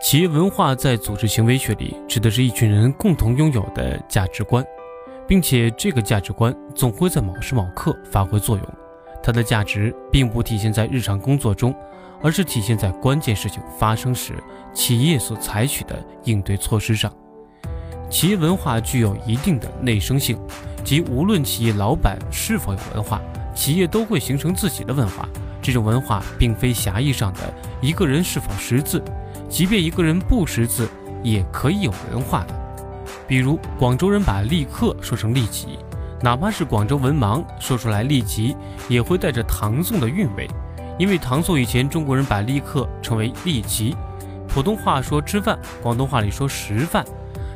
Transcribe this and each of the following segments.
企业文化在组织行为学里指的是一群人共同拥有的价值观，并且这个价值观总会在某时某刻发挥作用。它的价值并不体现在日常工作中，而是体现在关键事情发生时企业所采取的应对措施上。企业文化具有一定的内生性，即无论企业老板是否有文化，企业都会形成自己的文化。这种文化并非狭义上的一个人是否识字。即便一个人不识字，也可以有文化的。比如广州人把立刻说成立即，哪怕是广州文盲说出来立即，也会带着唐宋的韵味。因为唐宋以前，中国人把立刻称为立即。普通话说吃饭，广东话里说食饭，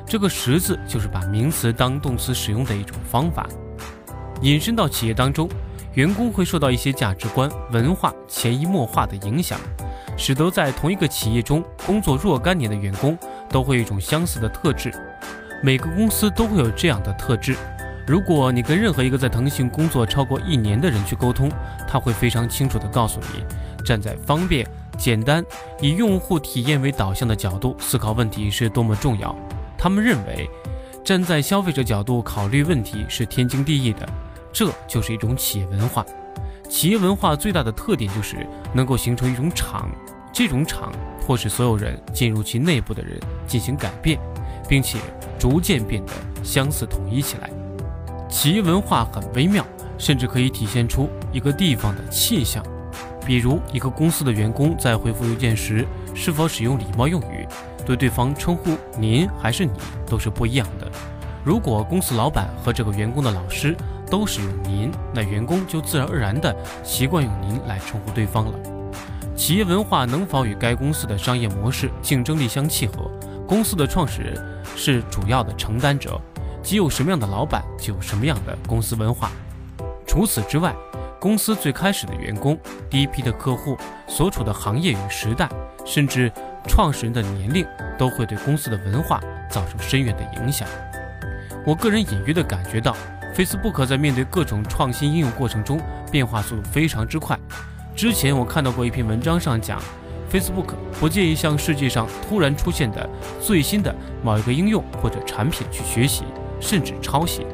这个食字就是把名词当动词使用的一种方法。引申到企业当中，员工会受到一些价值观、文化潜移默化的影响。使得在同一个企业中工作若干年的员工都会有一种相似的特质，每个公司都会有这样的特质。如果你跟任何一个在腾讯工作超过一年的人去沟通，他会非常清楚地告诉你，站在方便、简单、以用户体验为导向的角度思考问题是多么重要。他们认为，站在消费者角度考虑问题是天经地义的，这就是一种企业文化。企业文化最大的特点就是能够形成一种场，这种场迫使所有人进入其内部的人进行改变，并且逐渐变得相似统一起来。企业文化很微妙，甚至可以体现出一个地方的气象。比如，一个公司的员工在回复邮件时是否使用礼貌用语，对对方称呼您还是你都是不一样的。如果公司老板和这个员工的老师。都使用您，那员工就自然而然地习惯用您来称呼对方了。企业文化能否与该公司的商业模式、竞争力相契合？公司的创始人是主要的承担者，即有什么样的老板，就有什么样的公司文化。除此之外，公司最开始的员工、第一批的客户、所处的行业与时代，甚至创始人的年龄，都会对公司的文化造成深远的影响。我个人隐约地感觉到。Facebook 在面对各种创新应用过程中，变化速度非常之快。之前我看到过一篇文章上讲，Facebook 不介意向世界上突然出现的最新的某一个应用或者产品去学习，甚至抄袭。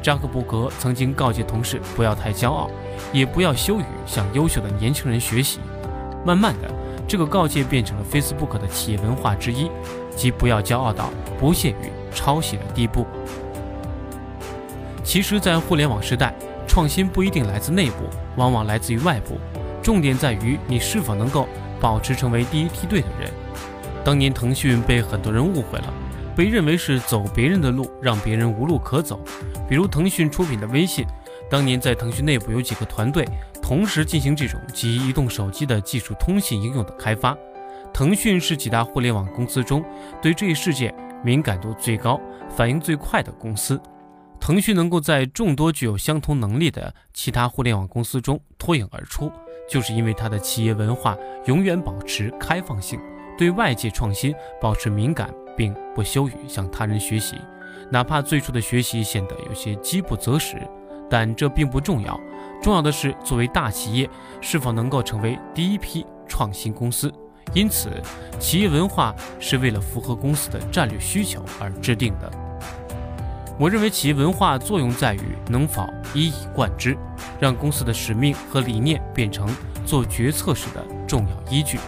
扎克伯格曾经告诫同事不要太骄傲，也不要羞于向优秀的年轻人学习。慢慢的，这个告诫变成了 Facebook 的企业文化之一，即不要骄傲到不屑于抄袭的地步。其实，在互联网时代，创新不一定来自内部，往往来自于外部。重点在于你是否能够保持成为第一梯队的人。当年腾讯被很多人误会了，被认为是走别人的路，让别人无路可走。比如腾讯出品的微信，当年在腾讯内部有几个团队同时进行这种基于移动手机的技术通信应用的开发。腾讯是几大互联网公司中对这一事件敏感度最高、反应最快的公司。腾讯能够在众多具有相同能力的其他互联网公司中脱颖而出，就是因为它的企业文化永远保持开放性，对外界创新保持敏感，并不羞于向他人学习，哪怕最初的学习显得有些饥不择食，但这并不重要。重要的是，作为大企业，是否能够成为第一批创新公司。因此，企业文化是为了符合公司的战略需求而制定的。我认为企业文化作用在于能否一以贯之，让公司的使命和理念变成做决策时的重要依据。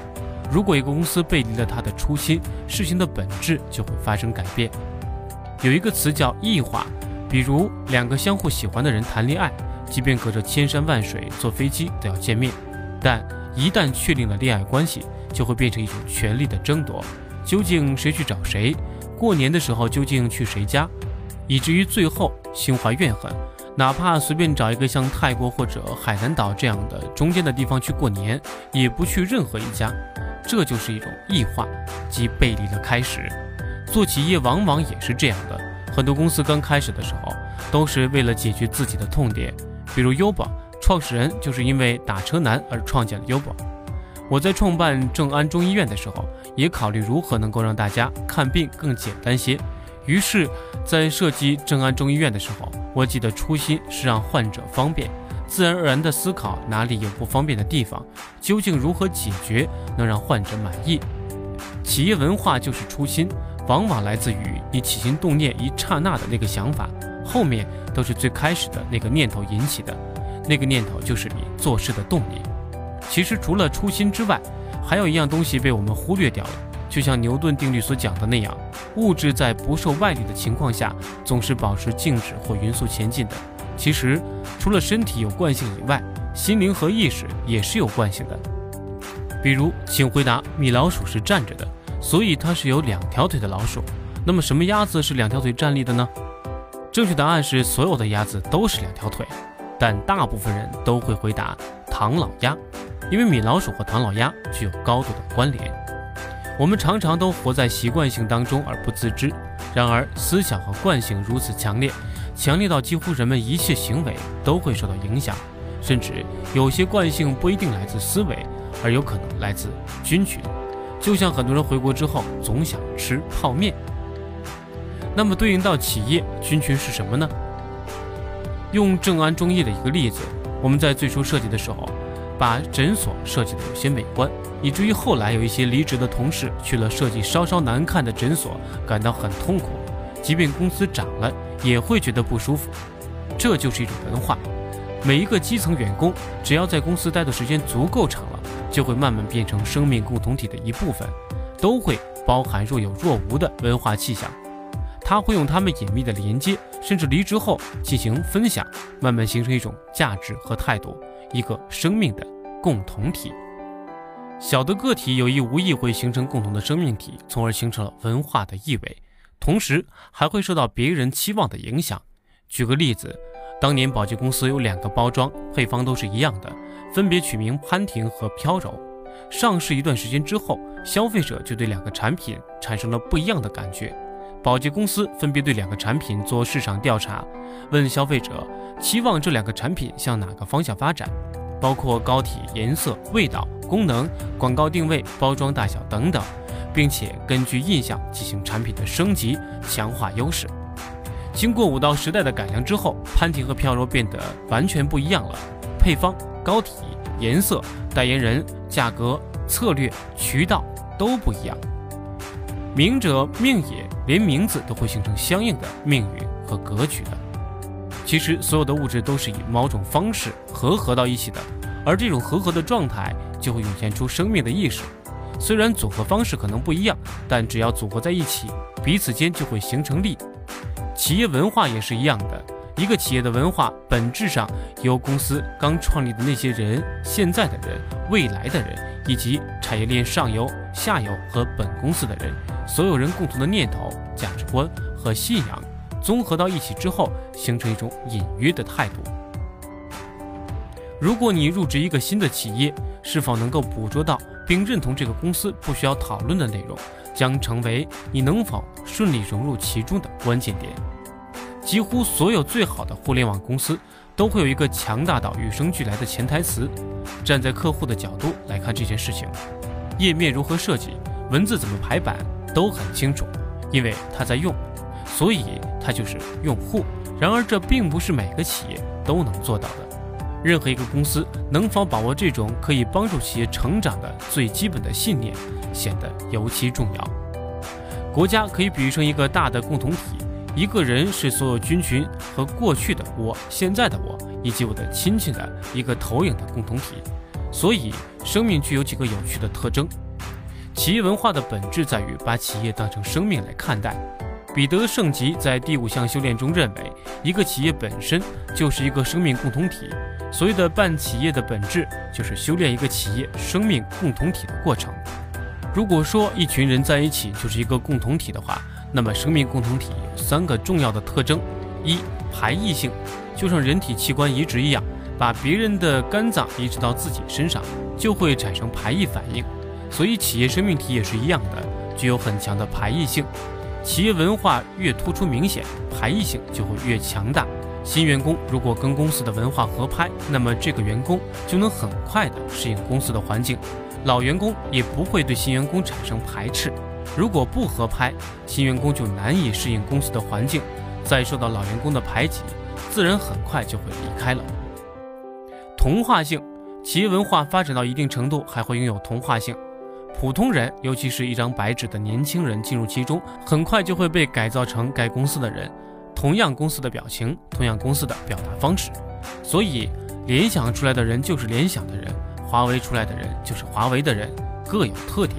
如果一个公司背离了它的初心，事情的本质就会发生改变。有一个词叫异化，比如两个相互喜欢的人谈恋爱，即便隔着千山万水坐飞机都要见面，但一旦确定了恋爱关系，就会变成一种权力的争夺。究竟谁去找谁？过年的时候究竟去谁家？以至于最后心怀怨恨，哪怕随便找一个像泰国或者海南岛这样的中间的地方去过年，也不去任何一家。这就是一种异化，即背离的开始。做企业往往也是这样的，很多公司刚开始的时候都是为了解决自己的痛点，比如优宝，创始人就是因为打车难而创建了优宝。我在创办正安中医院的时候，也考虑如何能够让大家看病更简单些。于是，在设计正安中医院的时候，我记得初心是让患者方便，自然而然地思考哪里有不方便的地方，究竟如何解决能让患者满意。企业文化就是初心，往往来自于你起心动念一刹那的那个想法，后面都是最开始的那个念头引起的，那个念头就是你做事的动力。其实除了初心之外，还有一样东西被我们忽略掉了，就像牛顿定律所讲的那样，物质在不受外力的情况下，总是保持静止或匀速前进的。其实除了身体有惯性以外，心灵和意识也是有惯性的。比如，请回答：米老鼠是站着的，所以它是有两条腿的老鼠。那么，什么鸭子是两条腿站立的呢？正确答案是所有的鸭子都是两条腿，但大部分人都会回答唐老鸭。因为米老鼠和唐老鸭具有高度的关联，我们常常都活在习惯性当中而不自知。然而，思想和惯性如此强烈，强烈到几乎人们一切行为都会受到影响，甚至有些惯性不一定来自思维，而有可能来自菌群。就像很多人回国之后总想吃泡面。那么，对应到企业菌群是什么呢？用正安中医的一个例子，我们在最初设计的时候。把诊所设计的有些美观，以至于后来有一些离职的同事去了设计稍稍难看的诊所，感到很痛苦。即便公司涨了，也会觉得不舒服。这就是一种文化。每一个基层员工，只要在公司待的时间足够长了，就会慢慢变成生命共同体的一部分，都会包含若有若无的文化气象。他会用他们隐秘的连接，甚至离职后进行分享，慢慢形成一种价值和态度。一个生命的共同体，小的个体有意无意会形成共同的生命体，从而形成了文化的意味，同时还会受到别人期望的影响。举个例子，当年宝洁公司有两个包装配方都是一样的，分别取名潘婷和飘柔。上市一段时间之后，消费者就对两个产品产生了不一样的感觉。保洁公司分别对两个产品做市场调查，问消费者期望这两个产品向哪个方向发展，包括膏体、颜色、味道、功能、广告定位、包装大小等等，并且根据印象进行产品的升级，强化优势。经过五到十代的改良之后，潘婷和飘柔变得完全不一样了，配方、膏体、颜色、代言人、价格、策略、渠道都不一样。名者命也，连名字都会形成相应的命运和格局的。其实，所有的物质都是以某种方式合合到一起的，而这种合合的状态就会涌现出生命的意识。虽然组合方式可能不一样，但只要组合在一起，彼此间就会形成力。企业文化也是一样的，一个企业的文化本质上由公司刚创立的那些人、现在的人、未来的人，以及产业链上游、下游和本公司的人。所有人共同的念头、价值观和信仰综合到一起之后，形成一种隐约的态度。如果你入职一个新的企业，是否能够捕捉到并认同这个公司不需要讨论的内容，将成为你能否顺利融入其中的关键点。几乎所有最好的互联网公司都会有一个强大到与生俱来的潜台词。站在客户的角度来看这件事情，页面如何设计，文字怎么排版。都很清楚，因为他在用，所以他就是用户。然而，这并不是每个企业都能做到的。任何一个公司能否把握这种可以帮助企业成长的最基本的信念，显得尤其重要。国家可以比喻成一个大的共同体，一个人是所有菌群和过去的我、现在的我以及我的亲戚的一个投影的共同体。所以，生命具有几个有趣的特征。企业文化的本质在于把企业当成生命来看待。彼得圣吉在第五项修炼中认为，一个企业本身就是一个生命共同体。所谓的办企业的本质，就是修炼一个企业生命共同体的过程。如果说一群人在一起就是一个共同体的话，那么生命共同体有三个重要的特征：一、排异性，就像人体器官移植一样，把别人的肝脏移植到自己身上，就会产生排异反应。所以，企业生命体也是一样的，具有很强的排异性。企业文化越突出明显，排异性就会越强大。新员工如果跟公司的文化合拍，那么这个员工就能很快的适应公司的环境，老员工也不会对新员工产生排斥。如果不合拍，新员工就难以适应公司的环境，再受到老员工的排挤，自然很快就会离开了。同化性，企业文化发展到一定程度，还会拥有同化性。普通人，尤其是一张白纸的年轻人进入其中，很快就会被改造成该公司的人，同样公司的表情，同样公司的表达方式。所以，联想出来的人就是联想的人，华为出来的人就是华为的人，各有特点。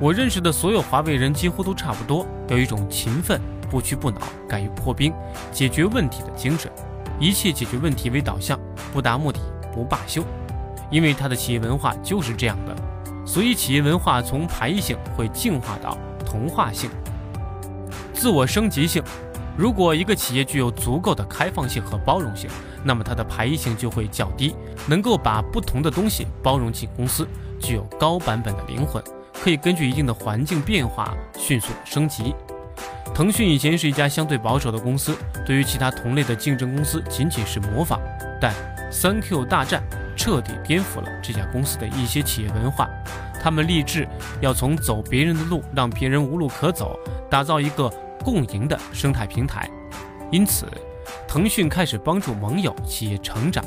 我认识的所有华为人几乎都差不多，有一种勤奋、不屈不挠、敢于破冰、解决问题的精神，一切解决问题为导向，不达目的不罢休。因为他的企业文化就是这样的，所以企业文化从排异性会进化到同化性、自我升级性。如果一个企业具有足够的开放性和包容性，那么它的排异性就会较低，能够把不同的东西包容进公司，具有高版本的灵魂，可以根据一定的环境变化迅速升级。腾讯以前是一家相对保守的公司，对于其他同类的竞争公司仅仅是模仿，但三 Q 大战彻底颠覆了这家公司的一些企业文化，他们立志要从走别人的路，让别人无路可走，打造一个。共赢的生态平台，因此，腾讯开始帮助盟友企业成长。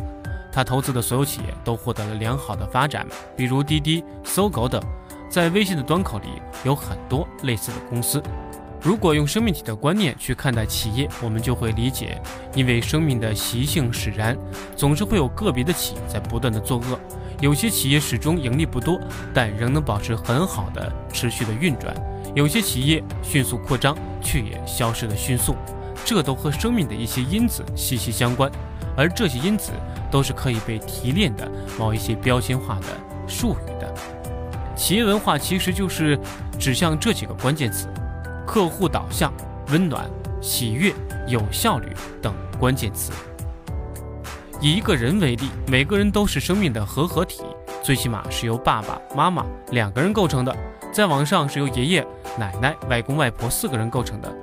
他投资的所有企业都获得了良好的发展，比如滴滴、搜狗等。在微信的端口里有很多类似的公司。如果用生命体的观念去看待企业，我们就会理解，因为生命的习性使然，总是会有个别的企业在不断的作恶。有些企业始终盈利不多，但仍能保持很好的持续的运转。有些企业迅速扩张，却也消失的迅速，这都和生命的一些因子息息相关，而这些因子都是可以被提炼的某一些标签化的术语的。企业文化其实就是指向这几个关键词：客户导向、温暖、喜悦、有效率等关键词。以一个人为例，每个人都是生命的合合体，最起码是由爸爸妈妈两个人构成的。再往上是由爷爷、奶奶、外公外婆四个人构成的，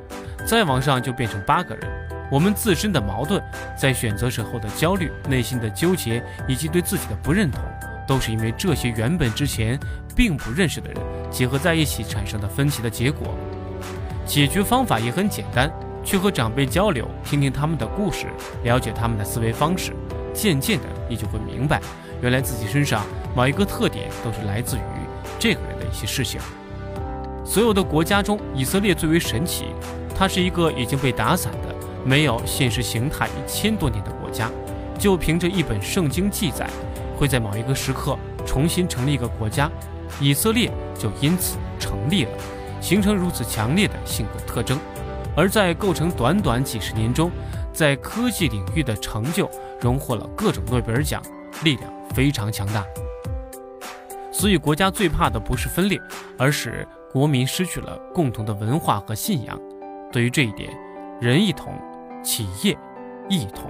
再往上就变成八个人。我们自身的矛盾，在选择时候的焦虑、内心的纠结以及对自己的不认同，都是因为这些原本之前并不认识的人结合在一起产生的分歧的结果。解决方法也很简单，去和长辈交流，听听他们的故事，了解他们的思维方式，渐渐的你就会明白，原来自己身上某一个特点都是来自于这个人的。一些事情，所有的国家中，以色列最为神奇。它是一个已经被打散的、没有现实形态一千多年的国家，就凭着一本圣经记载，会在某一个时刻重新成立一个国家，以色列就因此成立了，形成如此强烈的性格特征。而在构成短短几十年中，在科技领域的成就，荣获了各种诺贝尔奖，力量非常强大。所以，国家最怕的不是分裂，而是国民失去了共同的文化和信仰。对于这一点，人一同，企业一同。